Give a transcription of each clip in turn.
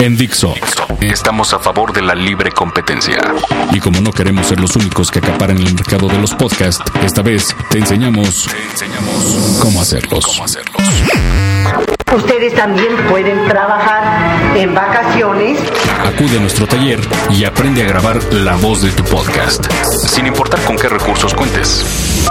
En Dixo Estamos a favor de la libre competencia. Y como no queremos ser los únicos que acaparan el mercado de los podcasts, esta vez te enseñamos, cómo hacerlos. Cómo hacerlos. Ustedes también pueden trabajar en vacaciones. Acude a nuestro taller y aprende a grabar la voz de tu podcast. Sin importar con qué recursos cuentes.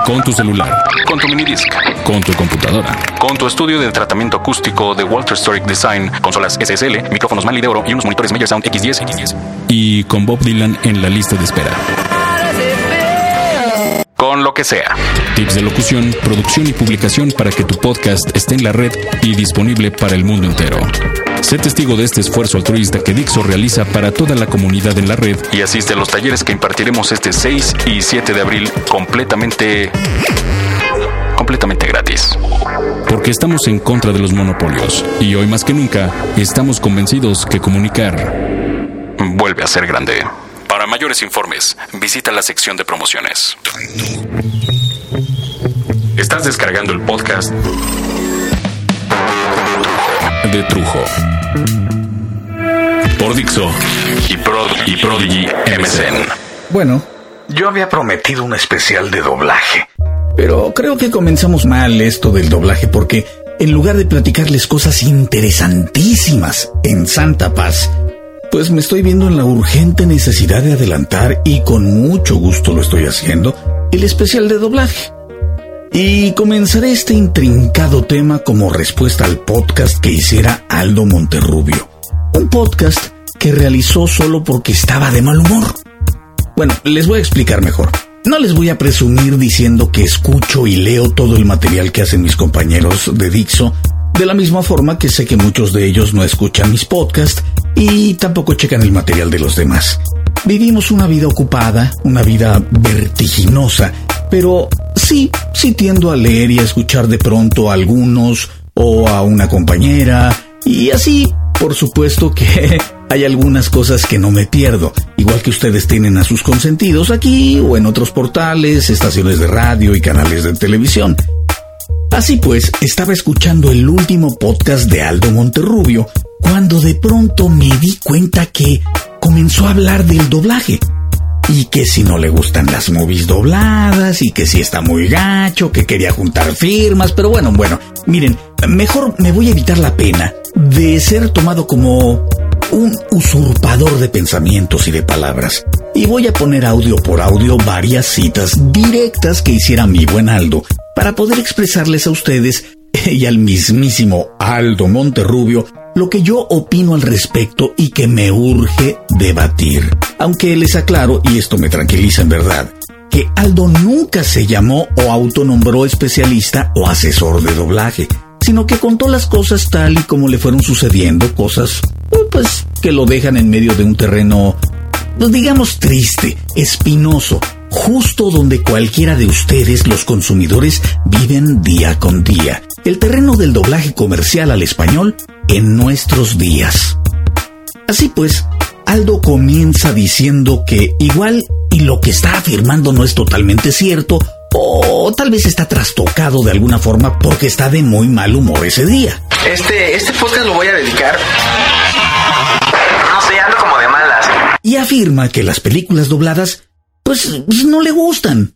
Con tu celular. Con tu minidisc. Con tu computadora. Con tu estudio de tratamiento acústico de Walter Storic Design, consolas SSL, micrófonos Mali de oro y unos monitores Meyer Sound X10 X10. Y con Bob Dylan en la lista de espera con lo que sea. Tips de locución, producción y publicación para que tu podcast esté en la red y disponible para el mundo entero. Sé testigo de este esfuerzo altruista que Dixo realiza para toda la comunidad en la red y asiste a los talleres que impartiremos este 6 y 7 de abril completamente completamente gratis. Porque estamos en contra de los monopolios y hoy más que nunca estamos convencidos que comunicar vuelve a ser grande. Para mayores informes, visita la sección de promociones. Estás descargando el podcast de Trujo. Por Dixo y, y Prodigy MSN. Bueno, yo había prometido un especial de doblaje. Pero creo que comenzamos mal esto del doblaje porque en lugar de platicarles cosas interesantísimas en Santa Paz, pues me estoy viendo en la urgente necesidad de adelantar, y con mucho gusto lo estoy haciendo, el especial de doblaje. Y comenzaré este intrincado tema como respuesta al podcast que hiciera Aldo Monterrubio. Un podcast que realizó solo porque estaba de mal humor. Bueno, les voy a explicar mejor. No les voy a presumir diciendo que escucho y leo todo el material que hacen mis compañeros de Dixo, de la misma forma que sé que muchos de ellos no escuchan mis podcasts y tampoco checan el material de los demás. Vivimos una vida ocupada, una vida vertiginosa, pero sí, sí tiendo a leer y a escuchar de pronto a algunos o a una compañera y así, por supuesto que hay algunas cosas que no me pierdo, igual que ustedes tienen a sus consentidos aquí o en otros portales, estaciones de radio y canales de televisión. Así pues, estaba escuchando el último podcast de Aldo Monterrubio cuando de pronto me di cuenta que comenzó a hablar del doblaje. Y que si no le gustan las movies dobladas, y que si está muy gacho, que quería juntar firmas, pero bueno, bueno, miren, mejor me voy a evitar la pena de ser tomado como un usurpador de pensamientos y de palabras. Y voy a poner audio por audio varias citas directas que hiciera mi buen Aldo para poder expresarles a ustedes y al mismísimo Aldo Monterrubio lo que yo opino al respecto y que me urge debatir. Aunque les aclaro, y esto me tranquiliza en verdad, que Aldo nunca se llamó o autonombró especialista o asesor de doblaje, sino que contó las cosas tal y como le fueron sucediendo, cosas pues que lo dejan en medio de un terreno, pues, digamos triste, espinoso, justo donde cualquiera de ustedes, los consumidores, viven día con día, el terreno del doblaje comercial al español en nuestros días. Así pues, Aldo comienza diciendo que igual y lo que está afirmando no es totalmente cierto, o tal vez está trastocado de alguna forma porque está de muy mal humor ese día. Este, este podcast lo voy a dedicar. No sé, ando como de malas. Y afirma que las películas dobladas, pues, no le gustan.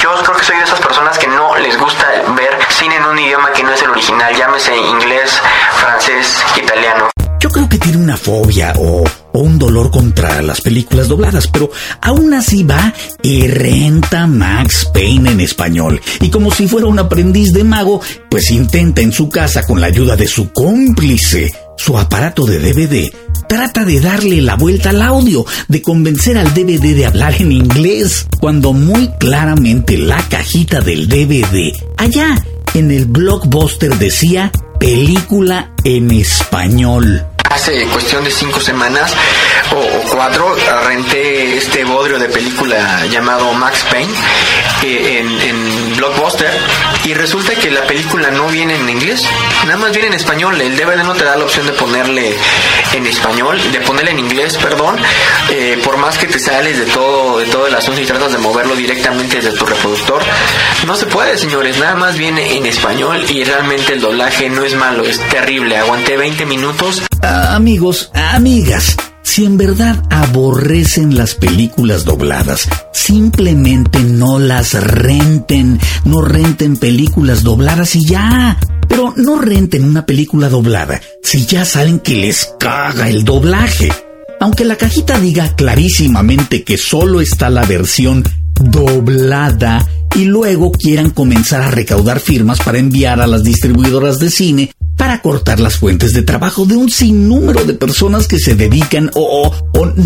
Yo creo que soy de esas personas que no les gusta ver cine en un idioma que no es el original, llámese inglés, francés, italiano. Creo que tiene una fobia o, un dolor contra las películas dobladas, pero aún así va y renta Max Payne en español. Y como si fuera un aprendiz de mago, pues intenta en su casa con la ayuda de su cómplice, su aparato de DVD, trata de darle la vuelta al audio, de convencer al DVD de hablar en inglés, cuando muy claramente la cajita del DVD, allá en el blockbuster decía película en español hace cuestión de cinco semanas o, cuatro renté este bodrio de película llamado Max Payne eh, en, Blockbuster y resulta que la película no viene en inglés, nada más viene en español. El DVD no te da la opción de ponerle en español, de ponerle en inglés, perdón. Eh, por más que te sales de todo, de todo el asunto y tratas de moverlo directamente desde tu reproductor, no se puede, señores. Nada más viene en español y realmente el doblaje no es malo, es terrible. Aguanté 20 minutos amigos, Amigas, si en verdad aborrecen las películas dobladas, simplemente no las renten, no renten películas dobladas y ya. Pero no renten una película doblada si ya saben que les caga el doblaje. Aunque la cajita diga clarísimamente que solo está la versión doblada y luego quieran comenzar a recaudar firmas para enviar a las distribuidoras de cine para cortar las fuentes de trabajo de un sinnúmero de personas que se dedican o,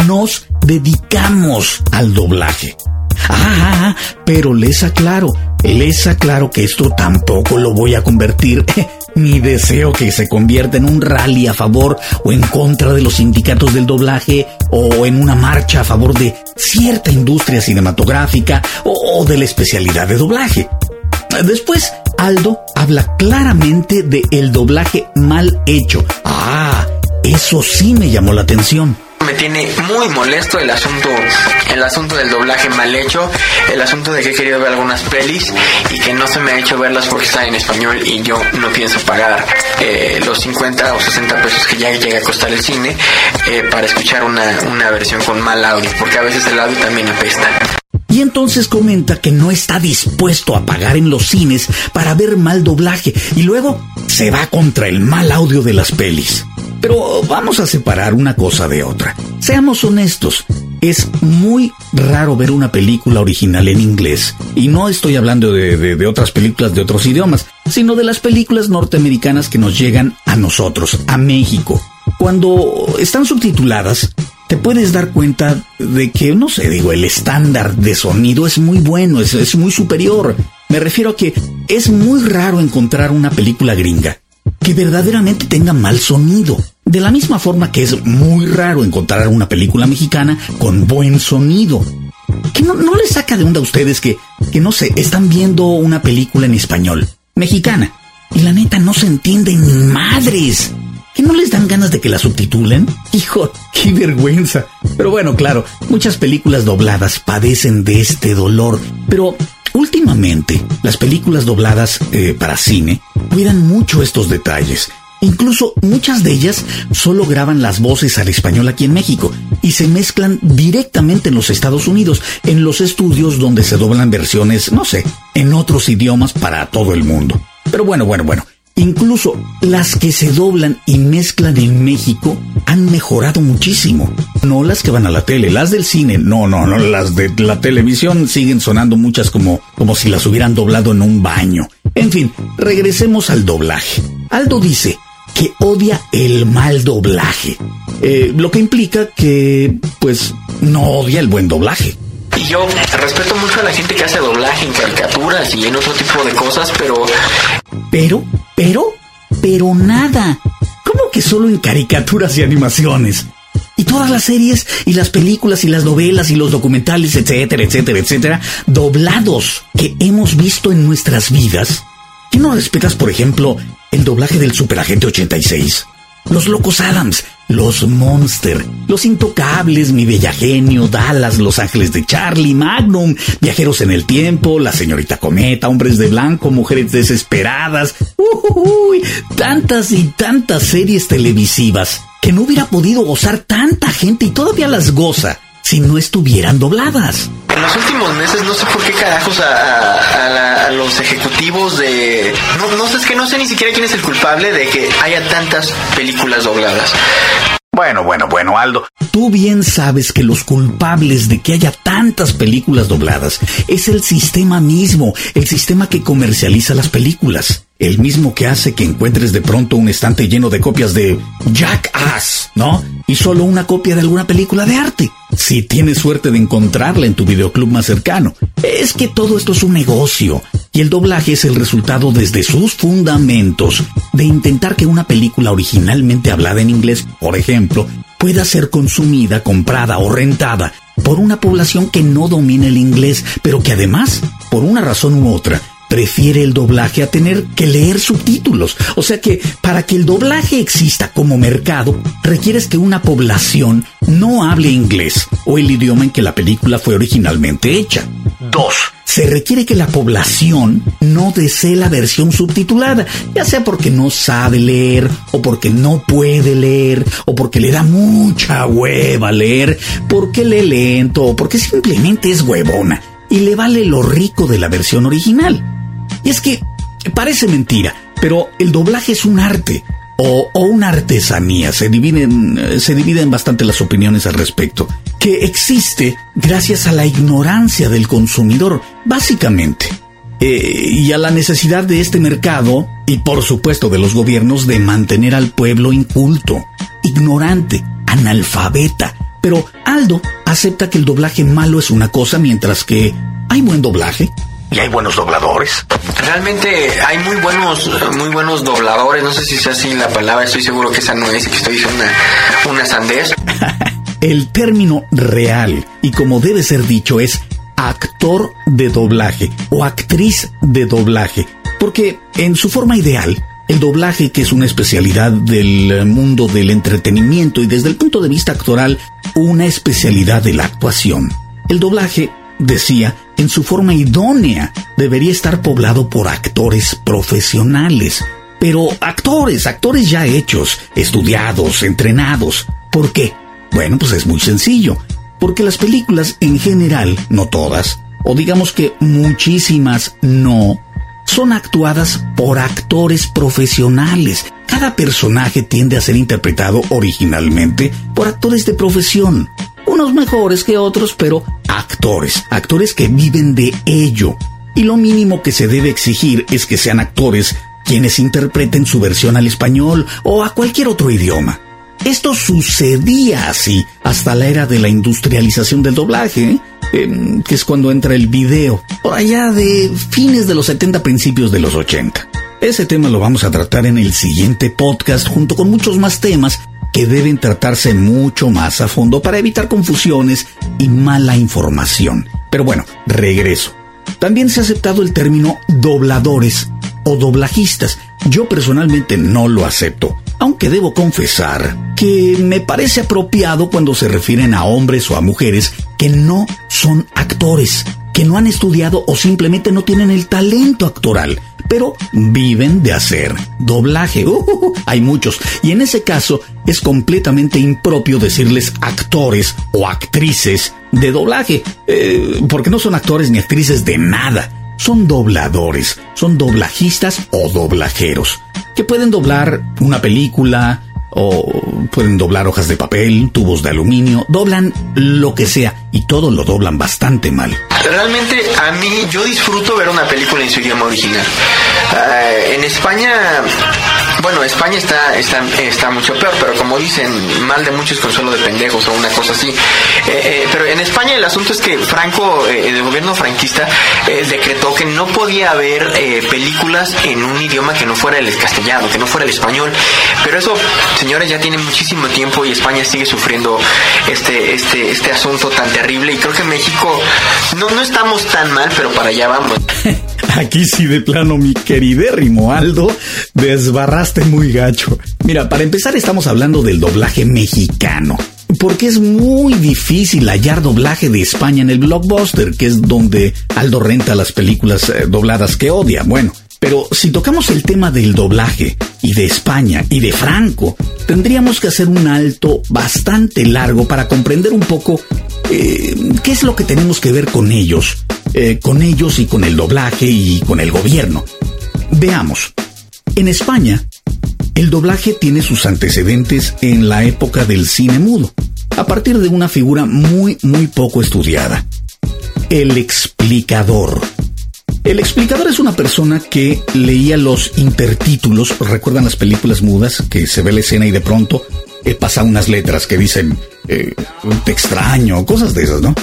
nos dedicamos al doblaje. Ah, pero les aclaro, les aclaro que esto tampoco lo voy a convertir ni deseo que se convierta en un rally a favor o en contra de los sindicatos del doblaje o en una marcha a favor de cierta industria cinematográfica o, de la especialidad de doblaje. Después, Aldo habla claramente de el doblaje mal hecho. Ah, eso sí me llamó la atención me tiene muy molesto el asunto el asunto del doblaje mal hecho el asunto de que he querido ver algunas pelis y que no se me ha hecho verlas porque están en español y yo no pienso pagar eh, los 50 o 60 pesos que ya llega a costar el cine eh, para escuchar una, una versión con mal audio porque a veces el audio también apesta y entonces comenta que no está dispuesto a pagar en los cines para ver mal doblaje y luego se va contra el mal audio de las pelis. Pero vamos a separar una cosa de otra. Seamos honestos, es muy raro ver una película original en inglés. Y no estoy hablando de, otras películas de otros idiomas, sino de las películas norteamericanas que nos llegan a nosotros, a México. Cuando están subtituladas, te puedes dar cuenta de que, no sé, digo, el estándar de sonido es muy bueno, es, es muy superior. Me refiero a que es muy raro encontrar una película gringa que verdaderamente tenga mal sonido. De la misma forma que es muy raro encontrar una película mexicana con buen sonido. Que no, les saca de onda a ustedes que, que no sé, están viendo una película en español, mexicana, y la neta no se entiende ni madres. ¿Que no les dan ganas de que la subtitulen? Hijo, qué vergüenza. Pero bueno, claro, muchas películas dobladas padecen de este dolor. Pero últimamente, las películas dobladas eh, para cine cuidan mucho estos detalles. Incluso muchas de ellas solo graban las voces al español aquí en México y se mezclan directamente en los Estados Unidos, en los estudios donde se doblan versiones, no sé, en otros idiomas para todo el mundo. Pero bueno, bueno, bueno. Incluso las que se doblan y mezclan en México han mejorado muchísimo. No las que van a la tele, las del cine, no, no, no, las de la televisión siguen sonando muchas como, como si las hubieran doblado en un baño. En fin, regresemos al doblaje. Aldo dice que odia el mal doblaje, eh, lo que implica que, pues, no odia el buen doblaje. Y yo respeto mucho a la gente que hace doblaje en caricaturas y en otro tipo de cosas, pero... Pero, pero, pero nada. ¿Cómo que solo en caricaturas y animaciones? Y todas las series y las películas y las novelas y los documentales, etcétera, etcétera, etcétera, doblados que hemos visto en nuestras vidas. ¿Qué no respetas, por ejemplo, el doblaje del Superagente 86? Los Locos Adams, los Monster, Los Intocables, Mi Bella Genio, Dallas, Los Ángeles de Charlie, Magnum, Viajeros en el Tiempo, La Señorita Cometa, Hombres de Blanco, Mujeres Desesperadas, uy, tantas y tantas series televisivas que no hubiera podido gozar tanta gente y todavía las goza si no estuvieran dobladas. En los últimos meses no sé por qué carajos a, a, los ejecutivos de... No, no sé, es que no sé ni siquiera quién es el culpable de que haya tantas películas dobladas. Bueno, bueno, bueno, Aldo. Tú bien sabes que los culpables de que haya tantas películas dobladas es el sistema mismo, el sistema que comercializa las películas. El mismo que hace que encuentres de pronto un estante lleno de copias de Jackass, ¿no? Y solo una copia de alguna película de arte. Si tienes suerte de encontrarla en tu videoclub más cercano. Es que todo esto es un negocio. Y el doblaje es el resultado desde sus fundamentos de intentar que una película originalmente hablada en inglés, por ejemplo, pueda ser consumida, comprada o rentada por una población que no domina el inglés, pero que además, por una razón u otra, prefiere el doblaje a tener que leer subtítulos. O sea que para que el doblaje exista como mercado, requieres que una población no hable inglés o el idioma en que la película fue originalmente hecha. Dos, se requiere que la población no desee la versión subtitulada, ya sea porque no sabe leer, o porque no puede leer, o porque le da mucha hueva leer, porque lee lento, o porque simplemente es huevona y le vale lo rico de la versión original. Y es que parece mentira, pero el doblaje es un arte o, una artesanía. Se dividen, se dividen bastante las opiniones al respecto. Que existe gracias a la ignorancia del consumidor, básicamente. Eh, y a la necesidad de este mercado y por supuesto de los gobiernos de mantener al pueblo inculto, ignorante, analfabeta. Pero Aldo acepta que el doblaje malo es una cosa mientras que hay buen doblaje ¿Y hay buenos dobladores? Realmente hay muy buenos, muy buenos dobladores. No sé si es así la palabra, estoy seguro que esa no es, que estoy diciendo una, una sandez. El término real, y como debe ser dicho, es actor de doblaje o actriz de doblaje. Porque en su forma ideal, el doblaje, que es una especialidad del mundo del entretenimiento y desde el punto de vista actoral, una especialidad de la actuación. El doblaje decía, en su forma idónea, debería estar poblado por actores profesionales. Pero actores, actores ya hechos, estudiados, entrenados. ¿Por qué? Bueno, pues es muy sencillo. Porque las películas en general, no todas, o digamos que muchísimas no, son actuadas por actores profesionales. Cada personaje tiende a ser interpretado originalmente por actores de profesión unos mejores que otros, pero actores, actores que viven de ello. Y lo mínimo que se debe exigir es que sean actores quienes interpreten su versión al español o a cualquier otro idioma. Esto sucedía así hasta la era de la industrialización del doblaje, em, que es cuando entra el video, por allá de fines de los 70, principios de los 80. Ese tema lo vamos a tratar en el siguiente podcast junto con muchos más temas que deben tratarse mucho más a fondo para evitar confusiones y mala información. Pero bueno, regreso. También se ha aceptado el término dobladores o doblajistas. Yo personalmente no lo acepto, aunque debo confesar que me parece apropiado cuando se refieren a hombres o a mujeres que no son actores, que no han estudiado o simplemente no tienen el talento actoral pero viven de hacer doblaje. Uh, uh, uh, hay muchos. Y en ese caso es completamente impropio decirles actores o actrices de doblaje, eh, porque no son actores ni actrices de nada. Son dobladores, son doblajistas o doblajeros, que pueden doblar una película, o pueden doblar hojas de papel, tubos de aluminio, doblan lo que sea y todo lo doblan bastante mal. Realmente a mí yo disfruto ver una película en su idioma original. Eh, en España bueno, España está, está, está mucho peor, pero como dicen, mal de muchos consuelo de pendejos o una cosa así. Eh, eh, pero en España el asunto es que Franco, eh, el gobierno franquista, decretó que no podía haber películas en un idioma que no fuera el castellano, que no fuera el español. Pero eso, señores, ya tiene muchísimo tiempo y España sigue sufriendo este, este, este asunto tan terrible. Y creo que México no, no estamos tan mal, pero para allá vamos. Aquí sí de plano, mi queridérrimo Aldo, desbarraste muy gacho. Mira, para empezar estamos hablando del doblaje mexicano. Porque es muy difícil hallar doblaje de España en el blockbuster, que es donde Aldo renta las películas eh, dobladas que odia. Bueno, pero si tocamos el tema del doblaje y de España y de Franco, tendríamos que hacer un alto bastante largo para comprender un poco eh, qué es lo que tenemos que ver con ellos eh, con ellos y con el doblaje y con el gobierno. Veamos, en España, el doblaje tiene sus antecedentes en la época del cine mudo, a partir de una figura muy, muy poco estudiada. El explicador. El explicador es una persona que leía los intertítulos, ¿recuerdan las películas mudas? Que se ve la escena y de pronto pasa unas letras que dicen, eh, te extraño, cosas de esas, ¿no?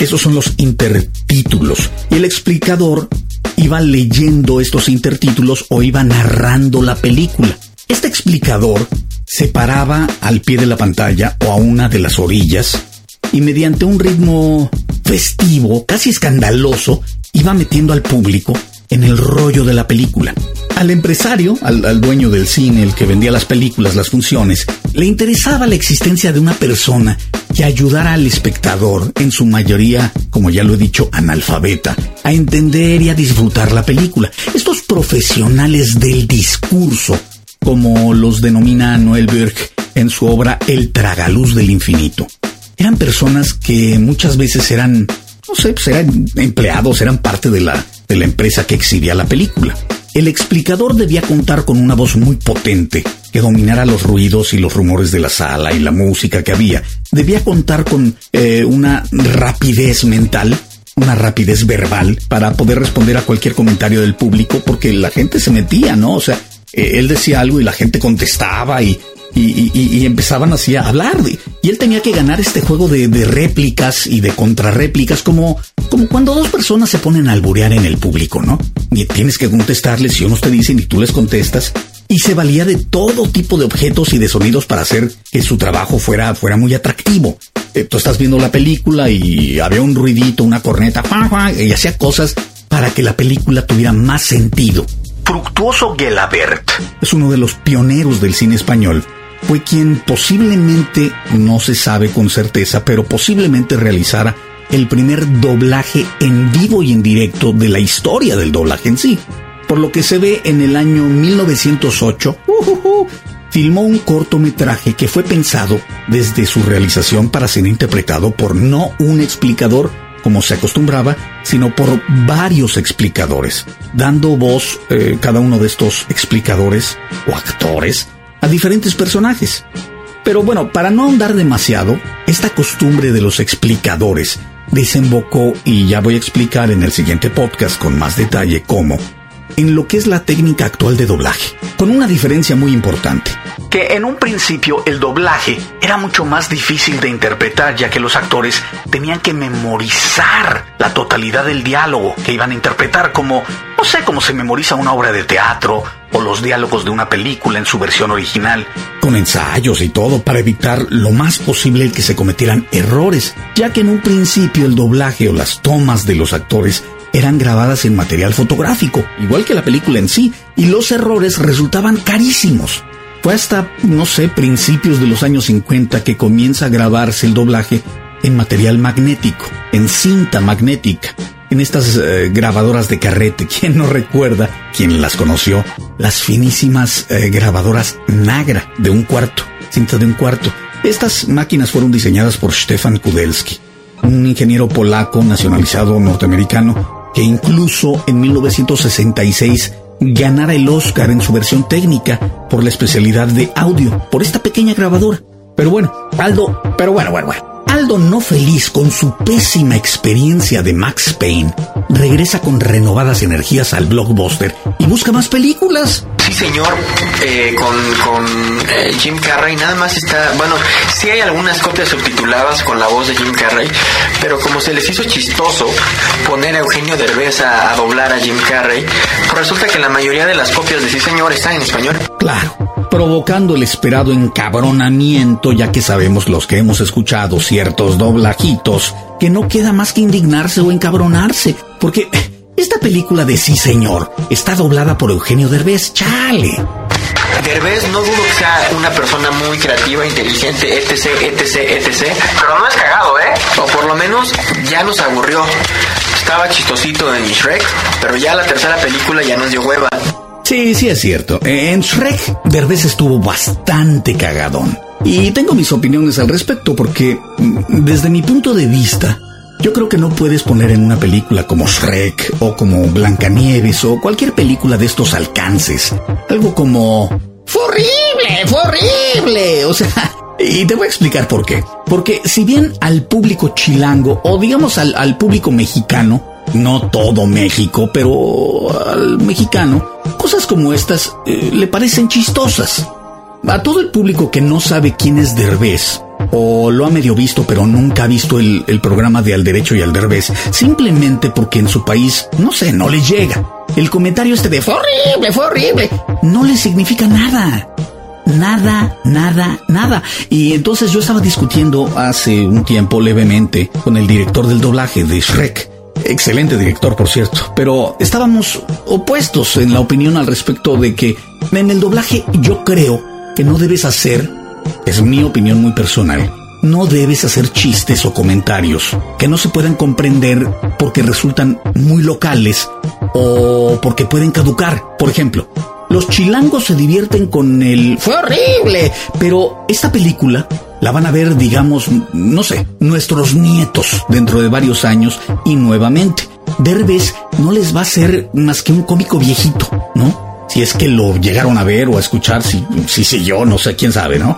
Esos son los intertítulos. Y el explicador iba leyendo estos intertítulos o iba narrando la película. Este explicador se paraba al pie de la pantalla o a una de las orillas y mediante un ritmo festivo, casi escandaloso, iba metiendo al público en el rollo de la película. Al empresario, al, dueño del cine, el que vendía las películas, las funciones, le interesaba la existencia de una persona que ayudara al espectador, en su mayoría, como ya lo he dicho, analfabeta, a entender y a disfrutar la película. Estos profesionales del discurso, como los denomina Noel Berg en su obra El tragaluz del infinito, eran personas que muchas veces eran, no sé, pues eran empleados, eran parte de la, de la empresa que exhibía la película. El explicador debía contar con una voz muy potente que dominara los ruidos y los rumores de la sala y la música que había. Debía contar con eh, una rapidez mental, una rapidez verbal para poder responder a cualquier comentario del público porque la gente se metía, ¿no? O sea, eh, él decía algo y la gente contestaba y, y, empezaban así a hablar. Y él tenía que ganar este juego de, de réplicas y de contrarréplicas como como cuando dos personas se ponen a alburear en el público, ¿no? Y tienes que contestarles si unos te dicen y tú les contestas. Y se valía de todo tipo de objetos y de sonidos para hacer que su trabajo fuera, fuera muy atractivo. Eh, tú estás viendo la película y había un ruidito, una corneta, y hacía cosas para que la película tuviera más sentido. Fructuoso Gelabert es uno de los pioneros del cine español. Fue quien posiblemente, no se sabe con certeza, pero posiblemente realizara el primer doblaje en vivo y en directo de la historia del doblaje en sí. Por lo que se ve en el año 1908, filmó un cortometraje que fue pensado desde su realización para ser interpretado por no un explicador como se acostumbraba, sino por varios explicadores, dando voz eh, cada uno de estos explicadores o actores a diferentes personajes. Pero bueno, para no ahondar demasiado, esta costumbre de los explicadores desembocó, y ya voy a explicar en el siguiente podcast con más detalle cómo, en lo que es la técnica actual de doblaje, con una diferencia muy importante. Que en un principio el doblaje era mucho más difícil de interpretar ya que los actores tenían que memorizar la totalidad del diálogo que iban a interpretar como, no sé, como se memoriza una obra de teatro o los diálogos de una película en su versión original, con ensayos y todo para evitar lo más posible el que se cometieran errores, ya que en un principio el doblaje o las tomas de los actores eran grabadas en material fotográfico, igual que la película en sí, y los errores resultaban carísimos. Fue hasta, no sé, principios de los años 50 que comienza a grabarse el doblaje en material magnético, en cinta magnética, en estas eh, grabadoras de carrete. ¿Quién no recuerda, quien las conoció? Las finísimas eh, grabadoras Nagra de un cuarto, cinta de un cuarto. Estas máquinas fueron diseñadas por Stefan Kudelski, un ingeniero polaco nacionalizado norteamericano que incluso en 1966 ganara el Oscar en su versión técnica por la especialidad de audio, por esta pequeña grabadora. Pero bueno, Aldo, pero bueno, bueno, bueno. Aldo no feliz con su pésima experiencia de Max Payne, regresa con renovadas energías al blockbuster y busca más películas. Sí, señor, eh, con, con eh, Jim Carrey nada más está, bueno, sí hay algunas copias subtituladas con la voz de Jim Carrey, pero como se les hizo chistoso poner a Eugenio Derbez a, a doblar a Jim Carrey, resulta que la mayoría de las copias de Sí, señor están en español. Claro provocando el esperado encabronamiento, ya que sabemos los que hemos escuchado ciertos doblajitos, que no queda más que indignarse o encabronarse, porque esta película de Sí Señor está doblada por Eugenio Derbez, chale. Derbez no dudo que sea una persona muy creativa, inteligente, etc, etc, etc. Pero no es cagado, ¿eh? O por lo menos ya nos aburrió. Estaba chistosito en Shrek, pero ya la tercera película ya nos dio hueva. Sí, sí es cierto. En Shrek, Derbez estuvo bastante cagadón. Y tengo mis opiniones al respecto porque, mm, desde mi punto de vista, yo creo que no puedes poner en una película como Shrek o como Blancanieves o cualquier película de estos alcances algo como ¡Fue horrible! ¡Fue horrible! O sea, y te voy a explicar por qué. Porque si bien al público chilango o digamos al, al público mexicano no todo México, pero al mexicano, cosas como estas eh, le parecen chistosas. A todo el público que no sabe quién es Derbez, o lo ha medio visto pero nunca ha visto el, el programa de Al Derecho y Al Derbez, simplemente porque en su país, no sé, no le llega. El comentario este de fue horrible, fue horrible, no le significa nada. Nada, nada, nada. Y entonces yo estaba discutiendo hace un tiempo levemente con el director del doblaje de Shrek Excelente director, por cierto. Pero estábamos opuestos en la opinión al respecto de que en el doblaje yo creo que no debes hacer, es mi opinión muy personal, no debes hacer chistes o comentarios que no se puedan comprender porque resultan muy locales o porque pueden caducar. Por ejemplo, los chilangos se divierten con el... Fue horrible, pero esta película la van a ver, digamos, no sé, nuestros nietos dentro de varios años y nuevamente. Derbez no les va a ser más que un cómico viejito, ¿no? Si es que lo llegaron a ver o a escuchar, si, si sé yo, no sé, quién sabe, ¿no?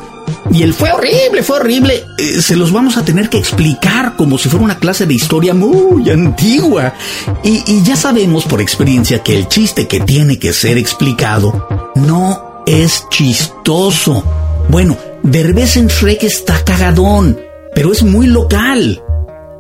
Y el fue horrible, fue horrible. Eh, se los vamos a tener que explicar como si fuera una clase de historia muy antigua. Y ya sabemos por experiencia que el chiste que tiene que ser explicado no es chistoso. Bueno, Derbez en Shrek está cagadón, pero es muy local.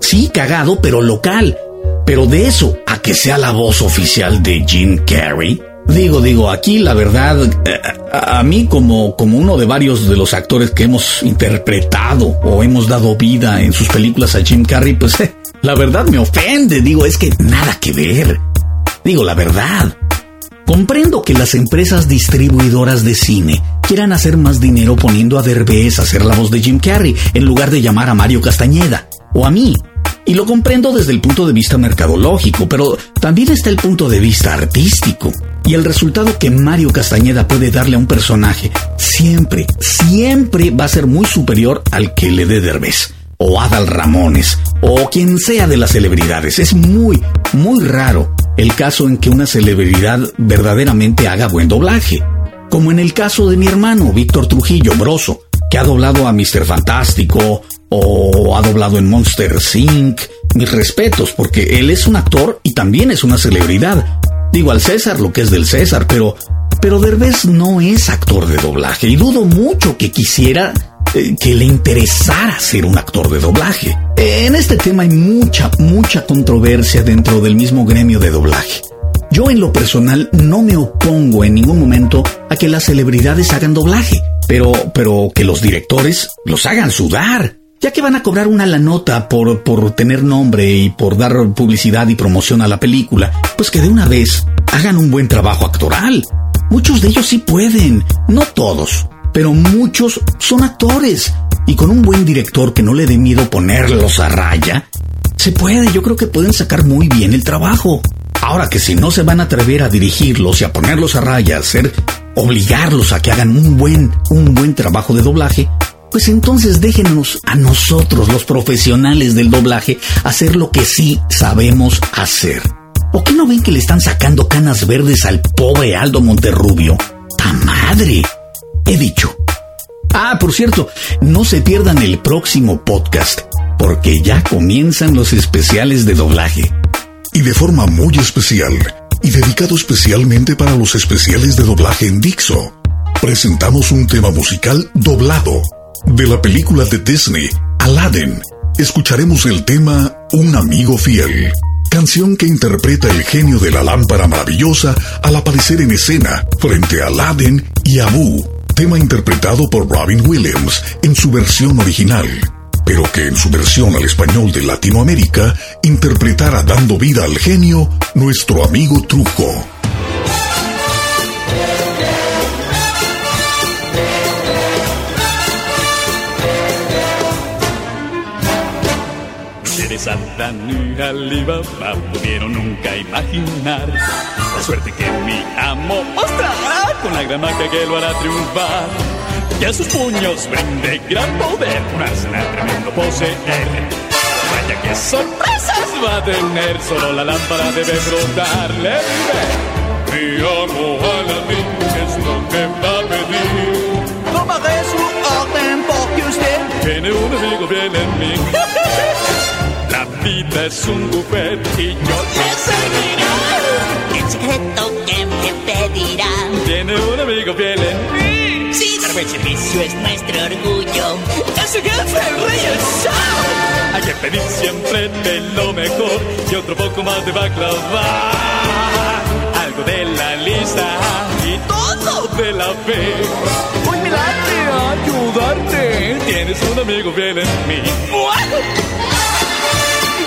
Sí, cagado, pero local. Pero de eso a que sea la voz oficial de Jim Carrey. Digo, digo, aquí la verdad, eh, a, mí como, como uno de varios de los actores que hemos interpretado o hemos dado vida en sus películas a Jim Carrey, pues la verdad me ofende. Digo, es que nada que ver. Digo, la verdad. Comprendo que las empresas distribuidoras de cine quieran hacer más dinero poniendo a Derbez a hacer la voz de Jim Carrey en lugar de llamar a Mario Castañeda o a mí. Y lo comprendo desde el punto de vista mercadológico, pero también está el punto de vista artístico. Y el resultado que Mario Castañeda puede darle a un personaje siempre, siempre va a ser muy superior al que le dé Derbez o Adal Ramones o quien sea de las celebridades. Es muy, muy raro el caso en que una celebridad verdaderamente haga buen doblaje. Como en el caso de mi hermano, Víctor Trujillo Broso, que ha doblado a Mr. Fantástico o ha doblado en Monster Inc. Mis respetos, porque él es un actor y también es una celebridad. Digo al César lo que es del César, pero pero Derbez no es actor de doblaje y dudo mucho que quisiera eh, que le interesara ser un actor de doblaje. En este tema hay mucha, mucha controversia dentro del mismo gremio de doblaje. Yo en lo personal no me opongo en ningún momento a que las celebridades hagan doblaje, pero, pero que los directores los hagan sudar. Ya que van a cobrar una la nota por, por tener nombre y por dar publicidad y promoción a la película, pues que de una vez hagan un buen trabajo actoral. Muchos de ellos sí pueden, no todos, pero muchos son actores. Y con un buen director que no le dé miedo ponerlos a raya, se puede, yo creo que pueden sacar muy bien el trabajo. Ahora que si no se van a atrever a dirigirlos y a ponerlos a raya, a hacer, obligarlos a que hagan un buen, un buen trabajo de doblaje, pues entonces déjenos a nosotros, los profesionales del doblaje, hacer lo que sí sabemos hacer. ¿O qué no ven que le están sacando canas verdes al pobre Aldo Monterrubio? ¡Ta madre! he dicho. Ah, por cierto, no se pierdan el próximo podcast, porque ya comienzan los especiales de doblaje. Y de forma muy especial, y dedicado especialmente para los especiales de doblaje en Dixo, presentamos un tema musical doblado de la película de Disney, Aladdin. Escucharemos el tema Un amigo fiel canción que interpreta el genio de la lámpara maravillosa al aparecer en escena frente a Aladdin y Abu, tema interpretado por Robin Williams en su versión original, pero que en su versión al español de Latinoamérica interpretara dando vida al genio nuestro amigo Truco. de Santa y Alibaba pudieron nunca imaginar la suerte que mi amo mostrará con la gran magia que lo hará triunfar. Que a sus puños brinde gran poder, un arsenal tremendo poseer. Vaya que sorpresas va a tener, solo la lámpara debe brotarle. Mi amo Aladdin es lo que va a pedir. Tomaré su orden porque usted tiene un amigo bien en mí. La vida es un buffet y yo le serviré. El secreto que me pedirá. Tiene un amigo fiel en mí. Sí, dar buen servicio es nuestro orgullo. ¡Es el jefe, el rey, el show! Hay que pedir siempre de lo mejor y otro poco más de baklava. Algo de la lista y todo de la fe. Hoy me late ayudarte. Tienes un amigo fiel en mí. Esto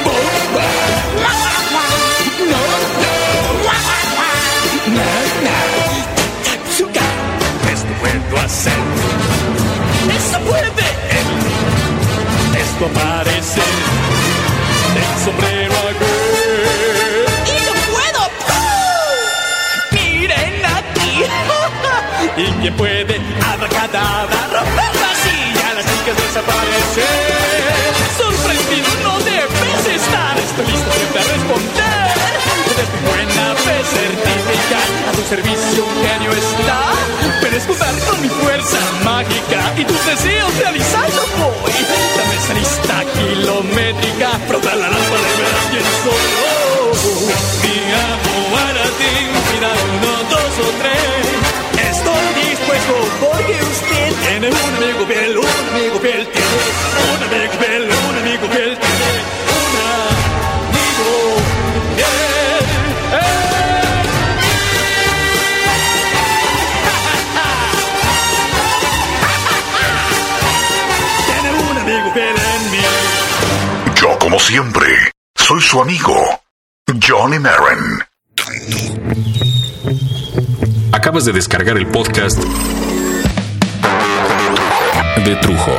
puedo hacer. Eso puede él. Esto parece el sombrero aquel. ¡Y yo puedo! Miren aquí. ¿Y quién puede abracadabra romper la silla? Las chicas desaparecen. Sorprendido no debes estar. Estoy listo siempre a responder. Desde buena fe certifica a tu servicio un genio está. Puedes con mi fuerza mágica y tus deseos realizarlos voy. Dame esa lista kilométrica, frota como siempre, soy su amigo, Johnny Marin. Acabas de descargar el podcast de Trujo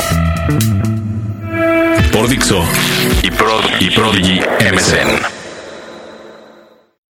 por Dixo y, y Prodigy MSN.